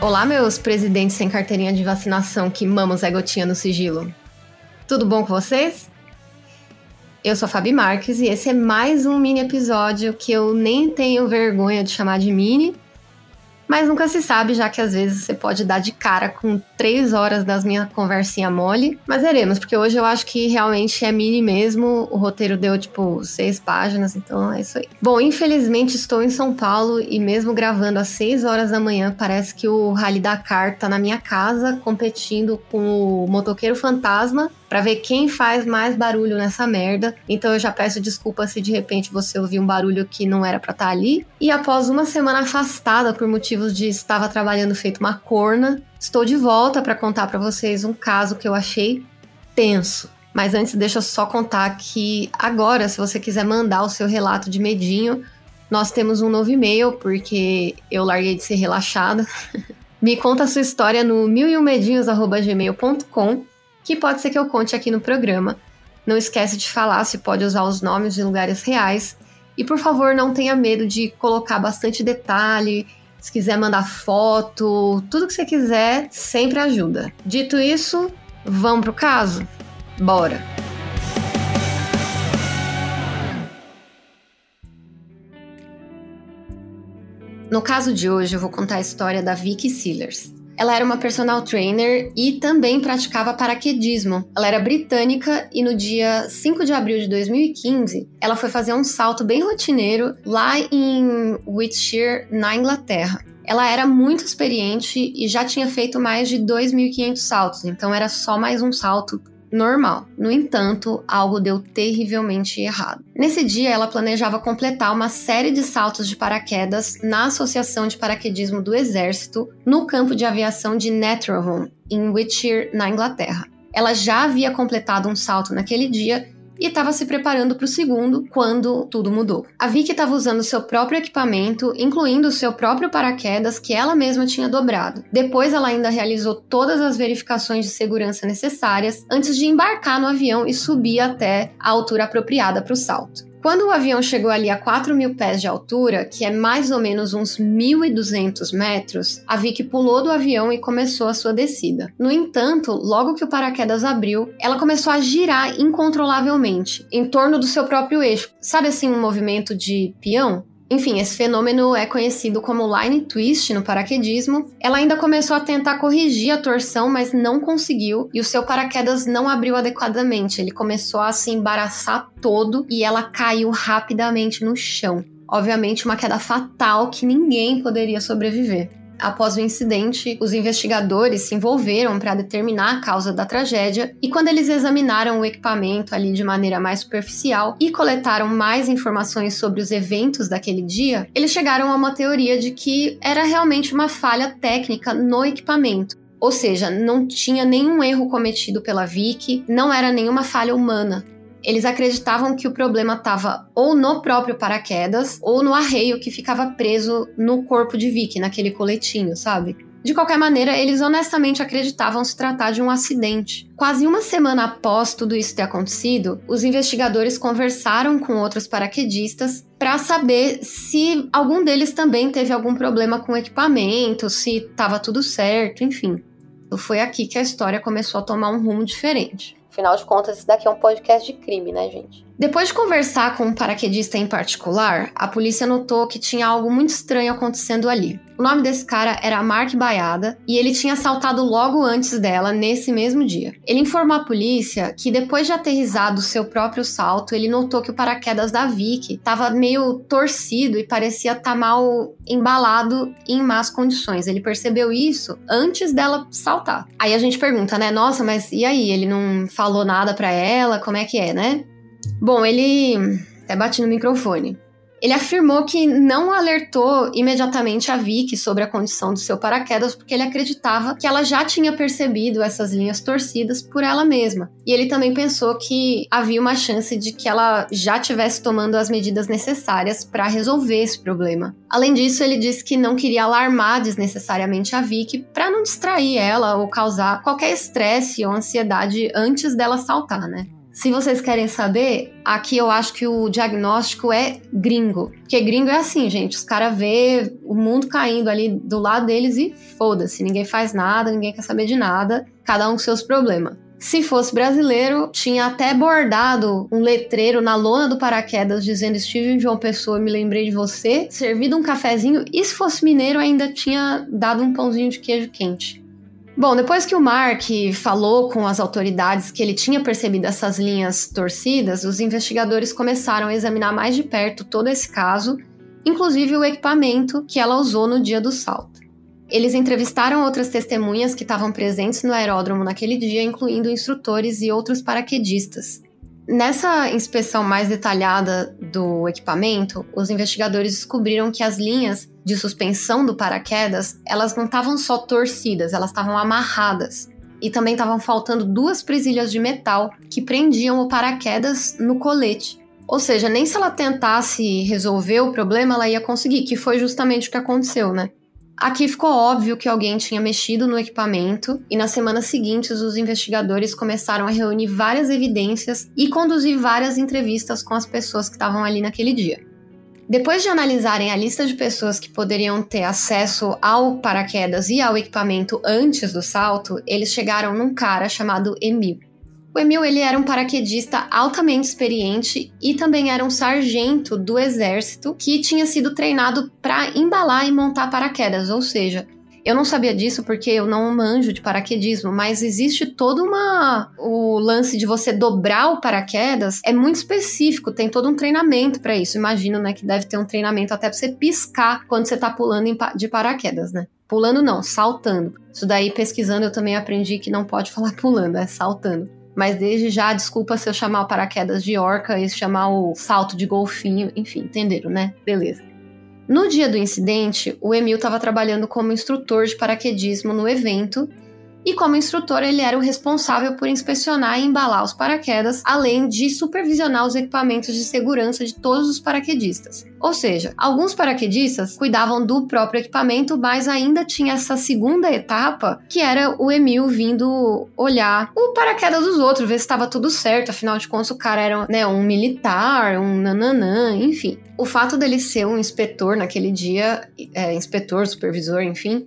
Olá, meus presidentes sem carteirinha de vacinação que mamam Zé Gotinha no sigilo. Tudo bom com vocês? Eu sou a Fabi Marques e esse é mais um mini episódio que eu nem tenho vergonha de chamar de mini, mas nunca se sabe, já que às vezes você pode dar de cara com três horas das minhas conversinha mole. Mas veremos, porque hoje eu acho que realmente é mini mesmo. O roteiro deu tipo seis páginas, então é isso aí. Bom, infelizmente estou em São Paulo e mesmo gravando às seis horas da manhã, parece que o Rally Dakar tá na minha casa competindo com o Motoqueiro Fantasma para ver quem faz mais barulho nessa merda. Então eu já peço desculpa se de repente você ouviu um barulho que não era para estar tá ali. E após uma semana afastada por motivos de estava trabalhando feito uma corna, estou de volta para contar para vocês um caso que eu achei tenso. Mas antes, deixa eu só contar que agora, se você quiser mandar o seu relato de medinho, nós temos um novo e-mail, porque eu larguei de ser relaxada. Me conta a sua história no milyummedinhos.gmail.com que pode ser que eu conte aqui no programa. Não esquece de falar se pode usar os nomes de lugares reais. E por favor, não tenha medo de colocar bastante detalhe. Se quiser mandar foto, tudo que você quiser, sempre ajuda. Dito isso, vamos pro caso? Bora! No caso de hoje, eu vou contar a história da Vicky Sealers. Ela era uma personal trainer e também praticava paraquedismo. Ela era britânica e no dia 5 de abril de 2015, ela foi fazer um salto bem rotineiro lá em Wiltshire, na Inglaterra. Ela era muito experiente e já tinha feito mais de 2.500 saltos, então era só mais um salto normal. No entanto, algo deu terrivelmente errado. Nesse dia, ela planejava completar uma série de saltos de paraquedas na Associação de Paraquedismo do Exército, no campo de aviação de Netherham, em Wiltshire, na Inglaterra. Ela já havia completado um salto naquele dia e estava se preparando para o segundo quando tudo mudou. A Vicky estava usando seu próprio equipamento, incluindo o seu próprio paraquedas que ela mesma tinha dobrado. Depois ela ainda realizou todas as verificações de segurança necessárias antes de embarcar no avião e subir até a altura apropriada para o salto. Quando o avião chegou ali a 4 mil pés de altura, que é mais ou menos uns 1.200 metros, a Vicky pulou do avião e começou a sua descida. No entanto, logo que o paraquedas abriu, ela começou a girar incontrolavelmente em torno do seu próprio eixo. Sabe assim, um movimento de peão? Enfim, esse fenômeno é conhecido como line twist no paraquedismo. Ela ainda começou a tentar corrigir a torção, mas não conseguiu e o seu paraquedas não abriu adequadamente. Ele começou a se embaraçar todo e ela caiu rapidamente no chão. Obviamente, uma queda fatal que ninguém poderia sobreviver. Após o incidente, os investigadores se envolveram para determinar a causa da tragédia e quando eles examinaram o equipamento ali de maneira mais superficial e coletaram mais informações sobre os eventos daquele dia, eles chegaram a uma teoria de que era realmente uma falha técnica no equipamento. Ou seja, não tinha nenhum erro cometido pela Vicky, não era nenhuma falha humana. Eles acreditavam que o problema estava ou no próprio paraquedas ou no arreio que ficava preso no corpo de Vicky, naquele coletinho, sabe? De qualquer maneira, eles honestamente acreditavam se tratar de um acidente. Quase uma semana após tudo isso ter acontecido, os investigadores conversaram com outros paraquedistas para saber se algum deles também teve algum problema com o equipamento, se estava tudo certo, enfim. Foi aqui que a história começou a tomar um rumo diferente. Afinal de contas, isso daqui é um podcast de crime, né, gente? Depois de conversar com um paraquedista em particular, a polícia notou que tinha algo muito estranho acontecendo ali. O nome desse cara era Mark Baiada e ele tinha saltado logo antes dela nesse mesmo dia. Ele informou a polícia que depois de aterrissar do seu próprio salto, ele notou que o paraquedas da Vicky estava meio torcido e parecia estar tá mal embalado em más condições. Ele percebeu isso antes dela saltar. Aí a gente pergunta, né? Nossa, mas e aí? Ele não falou nada para ela? Como é que é, né? Bom, ele até bati no microfone. Ele afirmou que não alertou imediatamente a Vicky sobre a condição do seu paraquedas porque ele acreditava que ela já tinha percebido essas linhas torcidas por ela mesma. E ele também pensou que havia uma chance de que ela já tivesse tomando as medidas necessárias para resolver esse problema. Além disso, ele disse que não queria alarmar desnecessariamente a Vicky para não distrair ela ou causar qualquer estresse ou ansiedade antes dela saltar, né? Se vocês querem saber, aqui eu acho que o diagnóstico é gringo. Porque gringo é assim, gente. Os caras vê o mundo caindo ali do lado deles e foda-se. Ninguém faz nada, ninguém quer saber de nada. Cada um com seus problemas. Se fosse brasileiro, tinha até bordado um letreiro na lona do paraquedas dizendo Steven João Pessoa, me lembrei de você, servido um cafezinho, e se fosse mineiro ainda tinha dado um pãozinho de queijo quente. Bom, depois que o Mark falou com as autoridades que ele tinha percebido essas linhas torcidas, os investigadores começaram a examinar mais de perto todo esse caso, inclusive o equipamento que ela usou no dia do salto. Eles entrevistaram outras testemunhas que estavam presentes no aeródromo naquele dia, incluindo instrutores e outros paraquedistas. Nessa inspeção mais detalhada do equipamento, os investigadores descobriram que as linhas de suspensão do paraquedas, elas não estavam só torcidas, elas estavam amarradas. E também estavam faltando duas presilhas de metal que prendiam o paraquedas no colete. Ou seja, nem se ela tentasse resolver o problema, ela ia conseguir, que foi justamente o que aconteceu, né? Aqui ficou óbvio que alguém tinha mexido no equipamento, e nas semanas seguintes os investigadores começaram a reunir várias evidências e conduzir várias entrevistas com as pessoas que estavam ali naquele dia. Depois de analisarem a lista de pessoas que poderiam ter acesso ao paraquedas e ao equipamento antes do salto, eles chegaram num cara chamado Emil. O Emil ele era um paraquedista altamente experiente e também era um sargento do exército que tinha sido treinado para embalar e montar paraquedas, ou seja, eu não sabia disso porque eu não manjo de paraquedismo, mas existe todo uma o lance de você dobrar o paraquedas é muito específico, tem todo um treinamento para isso. Imagino, né, que deve ter um treinamento até para você piscar quando você tá pulando de paraquedas, né? Pulando não, saltando. Isso daí pesquisando eu também aprendi que não pode falar pulando, é saltando. Mas desde já, desculpa se eu chamar o paraquedas de orca e chamar o salto de golfinho, enfim, entenderam, né? Beleza. No dia do incidente, o Emil estava trabalhando como instrutor de paraquedismo no evento e como instrutor ele era o responsável por inspecionar e embalar os paraquedas, além de supervisionar os equipamentos de segurança de todos os paraquedistas. Ou seja, alguns paraquedistas cuidavam do próprio equipamento, mas ainda tinha essa segunda etapa, que era o Emil vindo olhar o paraquedas dos outros, ver se estava tudo certo, afinal de contas o cara era né, um militar, um nananã, enfim. O fato dele ser um inspetor naquele dia, é, inspetor, supervisor, enfim,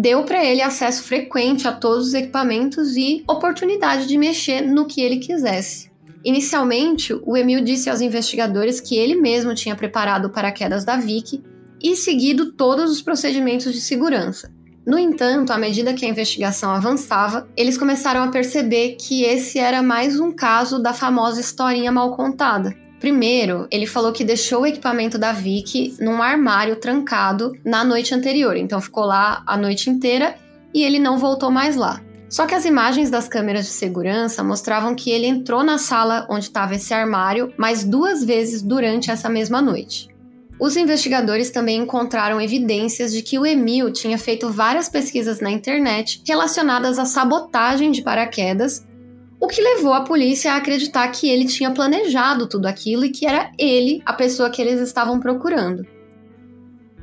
deu para ele acesso frequente a todos os equipamentos e oportunidade de mexer no que ele quisesse. Inicialmente, o Emil disse aos investigadores que ele mesmo tinha preparado o paraquedas da Vicky e seguido todos os procedimentos de segurança. No entanto, à medida que a investigação avançava, eles começaram a perceber que esse era mais um caso da famosa historinha mal contada. Primeiro, ele falou que deixou o equipamento da Vicky num armário trancado na noite anterior, então ficou lá a noite inteira e ele não voltou mais lá. Só que as imagens das câmeras de segurança mostravam que ele entrou na sala onde estava esse armário mais duas vezes durante essa mesma noite. Os investigadores também encontraram evidências de que o Emil tinha feito várias pesquisas na internet relacionadas à sabotagem de paraquedas o que levou a polícia a acreditar que ele tinha planejado tudo aquilo e que era ele a pessoa que eles estavam procurando.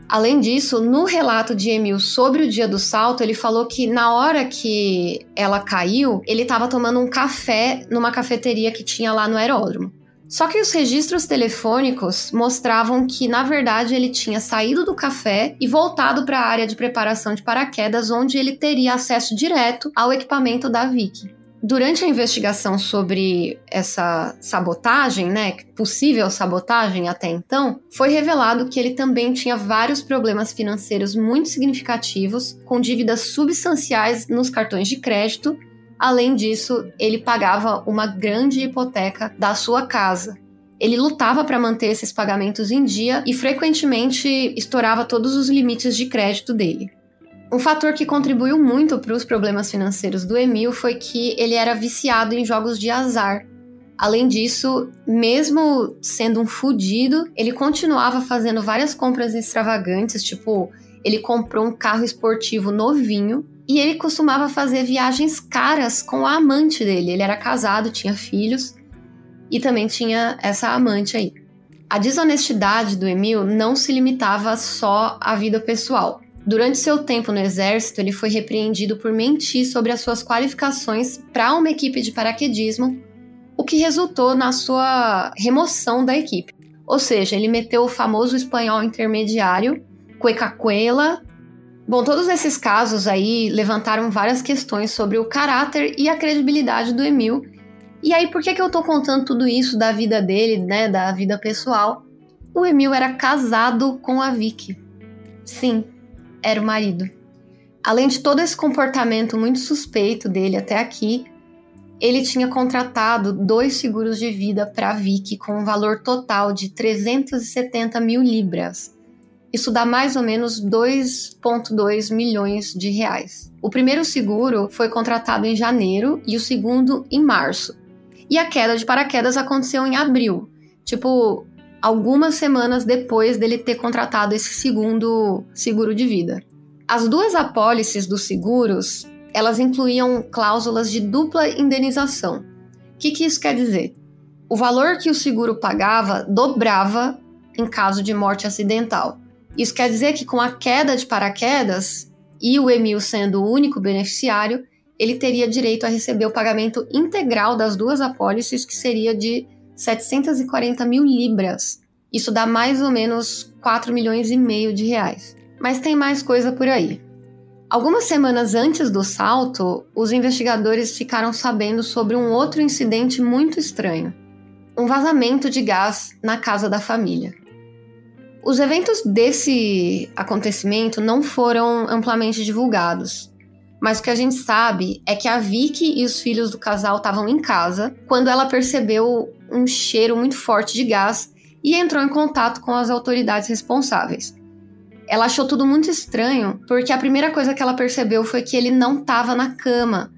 Além disso, no relato de Emil sobre o dia do salto, ele falou que na hora que ela caiu, ele estava tomando um café numa cafeteria que tinha lá no aeródromo. Só que os registros telefônicos mostravam que, na verdade, ele tinha saído do café e voltado para a área de preparação de paraquedas, onde ele teria acesso direto ao equipamento da Vicky. Durante a investigação sobre essa sabotagem, né, possível sabotagem até então, foi revelado que ele também tinha vários problemas financeiros muito significativos, com dívidas substanciais nos cartões de crédito. Além disso, ele pagava uma grande hipoteca da sua casa. Ele lutava para manter esses pagamentos em dia e frequentemente estourava todos os limites de crédito dele. Um fator que contribuiu muito para os problemas financeiros do Emil foi que ele era viciado em jogos de azar. Além disso, mesmo sendo um fudido, ele continuava fazendo várias compras extravagantes, tipo, ele comprou um carro esportivo novinho e ele costumava fazer viagens caras com a amante dele. Ele era casado, tinha filhos e também tinha essa amante aí. A desonestidade do Emil não se limitava só à vida pessoal. Durante seu tempo no exército, ele foi repreendido por mentir sobre as suas qualificações para uma equipe de paraquedismo o que resultou na sua remoção da equipe. Ou seja, ele meteu o famoso espanhol intermediário, cuecacuela. Bom, todos esses casos aí levantaram várias questões sobre o caráter e a credibilidade do Emil. E aí, por que, que eu tô contando tudo isso da vida dele, né, da vida pessoal? O Emil era casado com a Vicky. Sim, era o marido. Além de todo esse comportamento muito suspeito dele até aqui, ele tinha contratado dois seguros de vida para Vicky com um valor total de 370 mil libras. Isso dá mais ou menos 2,2 milhões de reais. O primeiro seguro foi contratado em janeiro e o segundo em março. E a queda de paraquedas aconteceu em abril, tipo algumas semanas depois dele ter contratado esse segundo seguro de vida. As duas apólices dos seguros elas incluíam cláusulas de dupla indenização. O que, que isso quer dizer? O valor que o seguro pagava dobrava em caso de morte acidental. Isso quer dizer que com a queda de paraquedas e o Emil sendo o único beneficiário, ele teria direito a receber o pagamento integral das duas apólices, que seria de 740 mil libras. Isso dá mais ou menos 4 milhões e meio de reais. Mas tem mais coisa por aí. Algumas semanas antes do salto, os investigadores ficaram sabendo sobre um outro incidente muito estranho: um vazamento de gás na casa da família. Os eventos desse acontecimento não foram amplamente divulgados, mas o que a gente sabe é que a Vicky e os filhos do casal estavam em casa quando ela percebeu um cheiro muito forte de gás e entrou em contato com as autoridades responsáveis. Ela achou tudo muito estranho, porque a primeira coisa que ela percebeu foi que ele não estava na cama.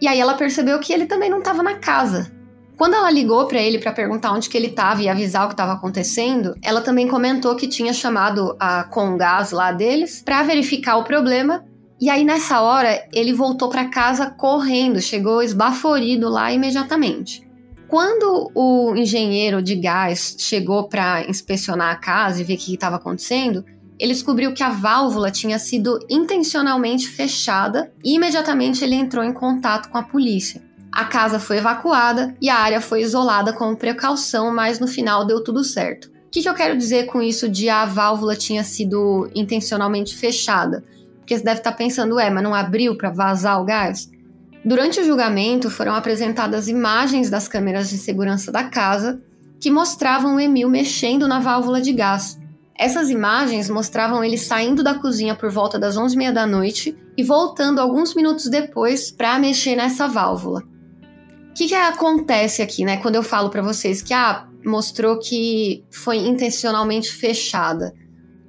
E aí ela percebeu que ele também não estava na casa. Quando ela ligou para ele para perguntar onde que ele estava e avisar o que estava acontecendo, ela também comentou que tinha chamado a Congás lá deles para verificar o problema. E aí nessa hora ele voltou para casa correndo, chegou esbaforido lá imediatamente. Quando o engenheiro de gás chegou para inspecionar a casa e ver o que estava acontecendo, ele descobriu que a válvula tinha sido intencionalmente fechada e imediatamente ele entrou em contato com a polícia. A casa foi evacuada e a área foi isolada com precaução, mas no final deu tudo certo. O que, que eu quero dizer com isso de a válvula tinha sido intencionalmente fechada? Porque você deve estar pensando, é, mas não abriu para vazar o gás? Durante o julgamento foram apresentadas imagens das câmeras de segurança da casa que mostravam o Emil mexendo na válvula de gás. Essas imagens mostravam ele saindo da cozinha por volta das 11h30 da noite e voltando alguns minutos depois para mexer nessa válvula. O que, que acontece aqui, né? Quando eu falo para vocês que ah, mostrou que foi intencionalmente fechada.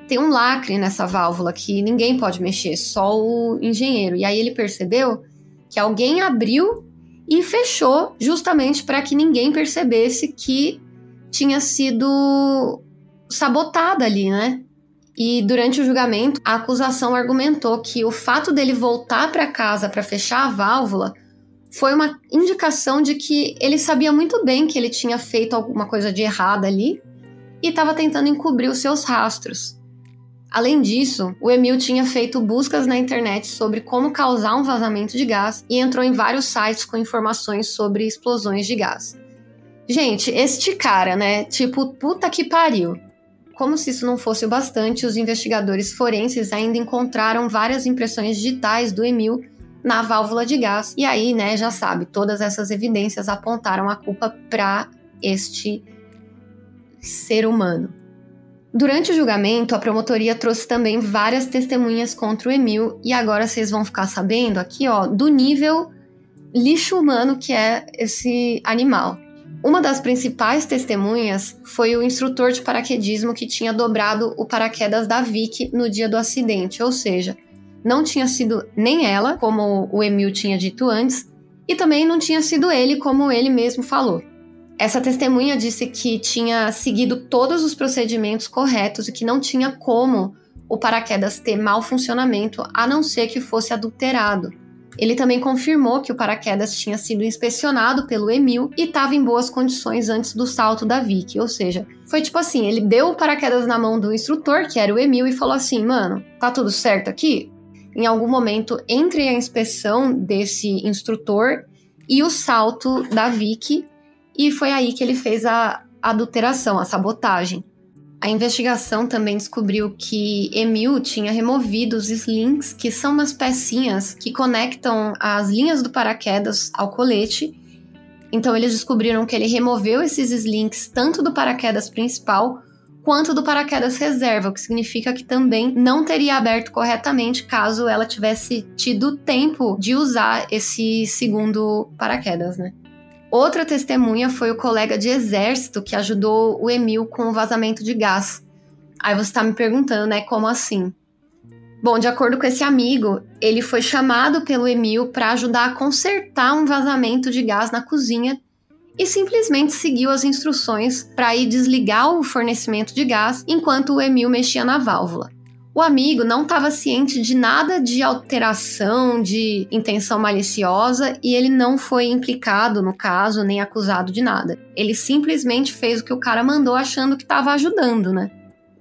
Tem um lacre nessa válvula que ninguém pode mexer, só o engenheiro. E aí ele percebeu que alguém abriu e fechou justamente para que ninguém percebesse que tinha sido sabotada ali, né? E durante o julgamento, a acusação argumentou que o fato dele voltar para casa para fechar a válvula foi uma indicação de que ele sabia muito bem que ele tinha feito alguma coisa de errada ali e estava tentando encobrir os seus rastros. Além disso, o Emil tinha feito buscas na internet sobre como causar um vazamento de gás e entrou em vários sites com informações sobre explosões de gás. Gente, este cara, né? Tipo, puta que pariu. Como se isso não fosse o bastante, os investigadores forenses ainda encontraram várias impressões digitais do Emil na válvula de gás. E aí, né, já sabe, todas essas evidências apontaram a culpa para este ser humano. Durante o julgamento, a promotoria trouxe também várias testemunhas contra o Emil e agora vocês vão ficar sabendo aqui, ó, do nível lixo humano que é esse animal. Uma das principais testemunhas foi o instrutor de paraquedismo que tinha dobrado o paraquedas da Vicky no dia do acidente, ou seja, não tinha sido nem ela, como o Emil tinha dito antes, e também não tinha sido ele, como ele mesmo falou. Essa testemunha disse que tinha seguido todos os procedimentos corretos e que não tinha como o paraquedas ter mau funcionamento a não ser que fosse adulterado. Ele também confirmou que o paraquedas tinha sido inspecionado pelo Emil e estava em boas condições antes do salto da Vicky, ou seja, foi tipo assim, ele deu o paraquedas na mão do instrutor, que era o Emil, e falou assim: "Mano, tá tudo certo aqui?" Em algum momento entre a inspeção desse instrutor e o salto da Vicky, e foi aí que ele fez a adulteração, a sabotagem. A investigação também descobriu que Emil tinha removido os slings, que são umas pecinhas que conectam as linhas do paraquedas ao colete. Então eles descobriram que ele removeu esses slings tanto do paraquedas principal quanto do paraquedas reserva, o que significa que também não teria aberto corretamente caso ela tivesse tido tempo de usar esse segundo paraquedas, né? Outra testemunha foi o colega de exército que ajudou o Emil com o vazamento de gás. Aí você está me perguntando, né, como assim? Bom, de acordo com esse amigo, ele foi chamado pelo Emil para ajudar a consertar um vazamento de gás na cozinha e simplesmente seguiu as instruções para ir desligar o fornecimento de gás enquanto o Emil mexia na válvula. O amigo não estava ciente de nada de alteração, de intenção maliciosa e ele não foi implicado no caso nem acusado de nada. Ele simplesmente fez o que o cara mandou achando que estava ajudando, né?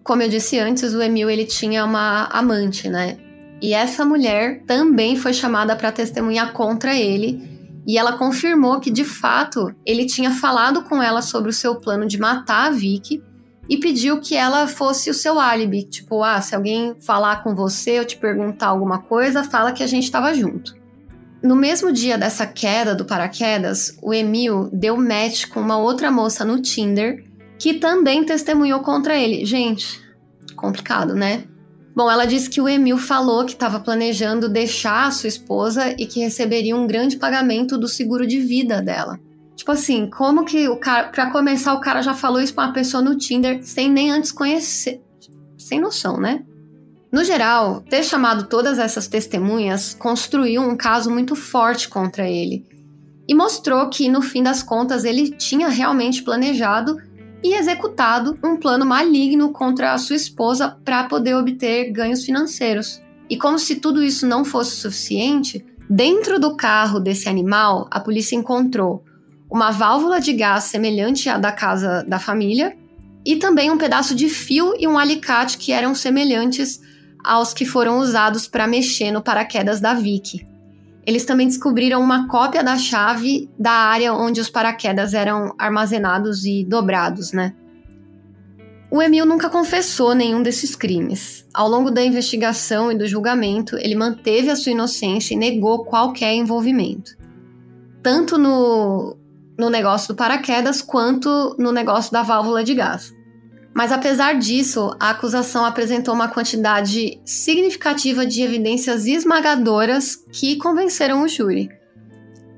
Como eu disse antes, o Emil ele tinha uma amante, né? E essa mulher também foi chamada para testemunhar contra ele e ela confirmou que de fato ele tinha falado com ela sobre o seu plano de matar a Vicky e pediu que ela fosse o seu álibi. Tipo, ah, se alguém falar com você ou te perguntar alguma coisa, fala que a gente estava junto. No mesmo dia dessa queda do paraquedas, o Emil deu match com uma outra moça no Tinder que também testemunhou contra ele. Gente, complicado, né? Bom, ela disse que o Emil falou que estava planejando deixar a sua esposa e que receberia um grande pagamento do seguro de vida dela. Tipo assim, como que o cara, pra começar, o cara já falou isso pra uma pessoa no Tinder sem nem antes conhecer. Sem noção, né? No geral, ter chamado todas essas testemunhas construiu um caso muito forte contra ele e mostrou que, no fim das contas, ele tinha realmente planejado e executado um plano maligno contra a sua esposa para poder obter ganhos financeiros. E como se tudo isso não fosse suficiente, dentro do carro desse animal, a polícia encontrou uma válvula de gás semelhante à da casa da família e também um pedaço de fio e um alicate que eram semelhantes aos que foram usados para mexer no paraquedas da Vicky. Eles também descobriram uma cópia da chave da área onde os paraquedas eram armazenados e dobrados, né? O Emil nunca confessou nenhum desses crimes. Ao longo da investigação e do julgamento, ele manteve a sua inocência e negou qualquer envolvimento. Tanto no no negócio do paraquedas quanto no negócio da válvula de gás. Mas apesar disso, a acusação apresentou uma quantidade significativa de evidências esmagadoras que convenceram o júri.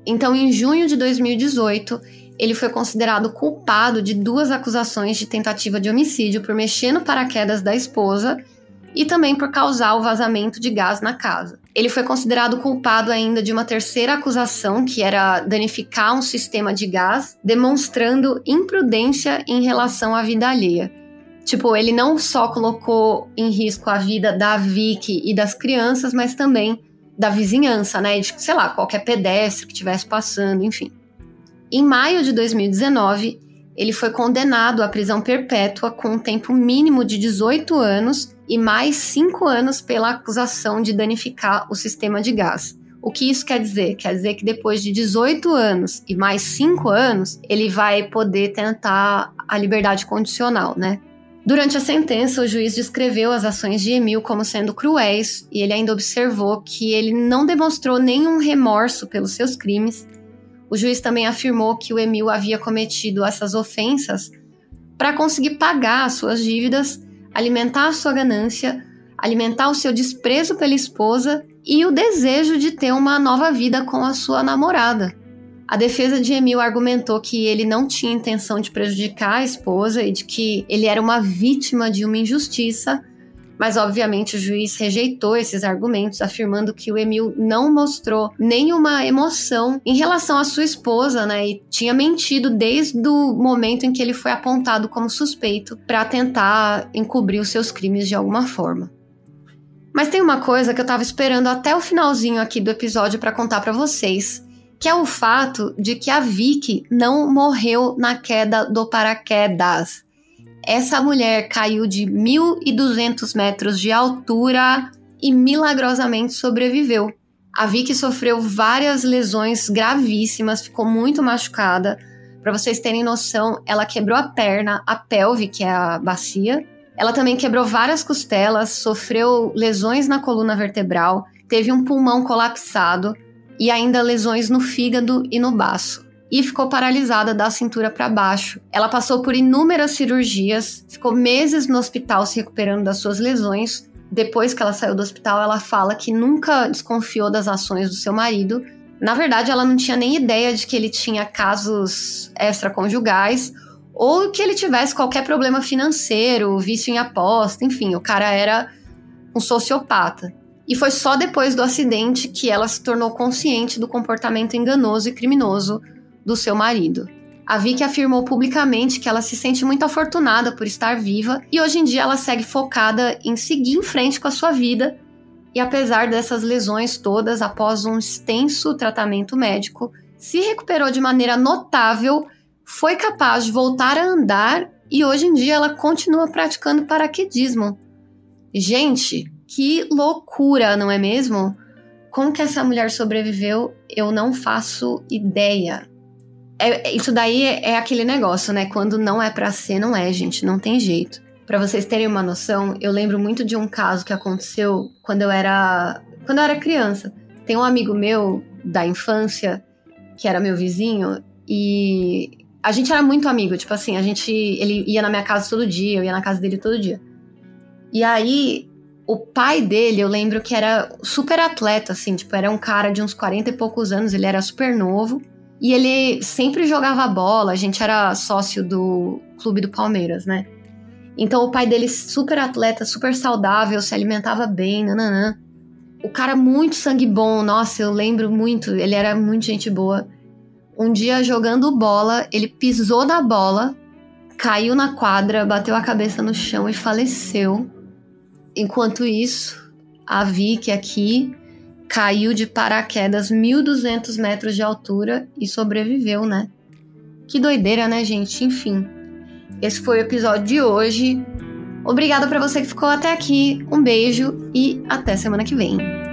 Então, em junho de 2018, ele foi considerado culpado de duas acusações de tentativa de homicídio por mexer no paraquedas da esposa e também por causar o vazamento de gás na casa. Ele foi considerado culpado ainda de uma terceira acusação, que era danificar um sistema de gás, demonstrando imprudência em relação à vida alheia. Tipo, ele não só colocou em risco a vida da Vicky e das crianças, mas também da vizinhança, né? De, sei lá, qualquer pedestre que estivesse passando, enfim. Em maio de 2019, ele foi condenado à prisão perpétua com um tempo mínimo de 18 anos e mais cinco anos pela acusação de danificar o sistema de gás. O que isso quer dizer? Quer dizer que depois de 18 anos e mais 5 anos, ele vai poder tentar a liberdade condicional, né? Durante a sentença, o juiz descreveu as ações de Emil como sendo cruéis e ele ainda observou que ele não demonstrou nenhum remorso pelos seus crimes. O juiz também afirmou que o Emil havia cometido essas ofensas para conseguir pagar as suas dívidas alimentar a sua ganância, alimentar o seu desprezo pela esposa e o desejo de ter uma nova vida com a sua namorada. A defesa de Emil argumentou que ele não tinha intenção de prejudicar a esposa e de que ele era uma vítima de uma injustiça, Mas, obviamente, o juiz rejeitou esses argumentos, afirmando que o Emil não mostrou nenhuma emoção em relação à sua esposa, né? E tinha mentido desde o momento em que ele foi apontado como suspeito para tentar encobrir os seus crimes de alguma forma. Mas tem uma coisa que eu tava esperando até o finalzinho aqui do episódio para contar para vocês, que é o fato de que a Vicky não morreu na queda do paraquedas. Essa mulher caiu de 1.200 metros de altura e milagrosamente sobreviveu. A Vicky sofreu várias lesões gravíssimas, ficou muito machucada. Para vocês terem noção, ela quebrou a perna, a pelve, que é a bacia. Ela também quebrou várias costelas, sofreu lesões na coluna vertebral, teve um pulmão colapsado e ainda lesões no fígado e no baço e ficou paralisada da cintura para baixo. Ela passou por inúmeras cirurgias, ficou meses no hospital se recuperando das suas lesões. Depois que ela saiu do hospital, ela fala que nunca desconfiou das ações do seu marido. Na verdade, ela não tinha nem ideia de que ele tinha casos extraconjugais ou que ele tivesse qualquer problema financeiro, vício em aposta, enfim, o cara era um sociopata. E foi só depois do acidente que ela se tornou consciente do comportamento enganoso e criminoso do seu marido. A Vicky afirmou publicamente que ela se sente muito afortunada por estar viva e hoje em dia ela segue focada em seguir em frente com a sua vida. E apesar dessas lesões todas, após um extenso tratamento médico, se recuperou de maneira notável, foi capaz de voltar a andar e hoje em dia ela continua praticando paraquedismo. Gente, que loucura, não é mesmo? Como que essa mulher sobreviveu, eu não faço ideia. É, isso daí é, é aquele negócio, né? Quando não é para ser, não é, gente, não tem jeito. Para vocês terem uma noção, eu lembro muito de um caso que aconteceu quando eu era quando eu era criança. Tem um amigo meu da infância que era meu vizinho e a gente era muito amigo, tipo assim, a gente ele ia na minha casa todo dia, eu ia na casa dele todo dia. E aí o pai dele, eu lembro que era super atleta assim, tipo, era um cara de uns 40 e poucos anos, ele era super novo. E ele sempre jogava bola, a gente era sócio do clube do Palmeiras, né? Então o pai dele super atleta, super saudável, se alimentava bem, nananã. O cara muito sangue bom, nossa, eu lembro muito, ele era muito gente boa. Um dia jogando bola, ele pisou na bola, caiu na quadra, bateu a cabeça no chão e faleceu. Enquanto isso, a Vicky aqui caiu de paraquedas 1.200 metros de altura e sobreviveu, né? Que doideira, né, gente? Enfim, esse foi o episódio de hoje. Obrigada para você que ficou até aqui. Um beijo e até semana que vem.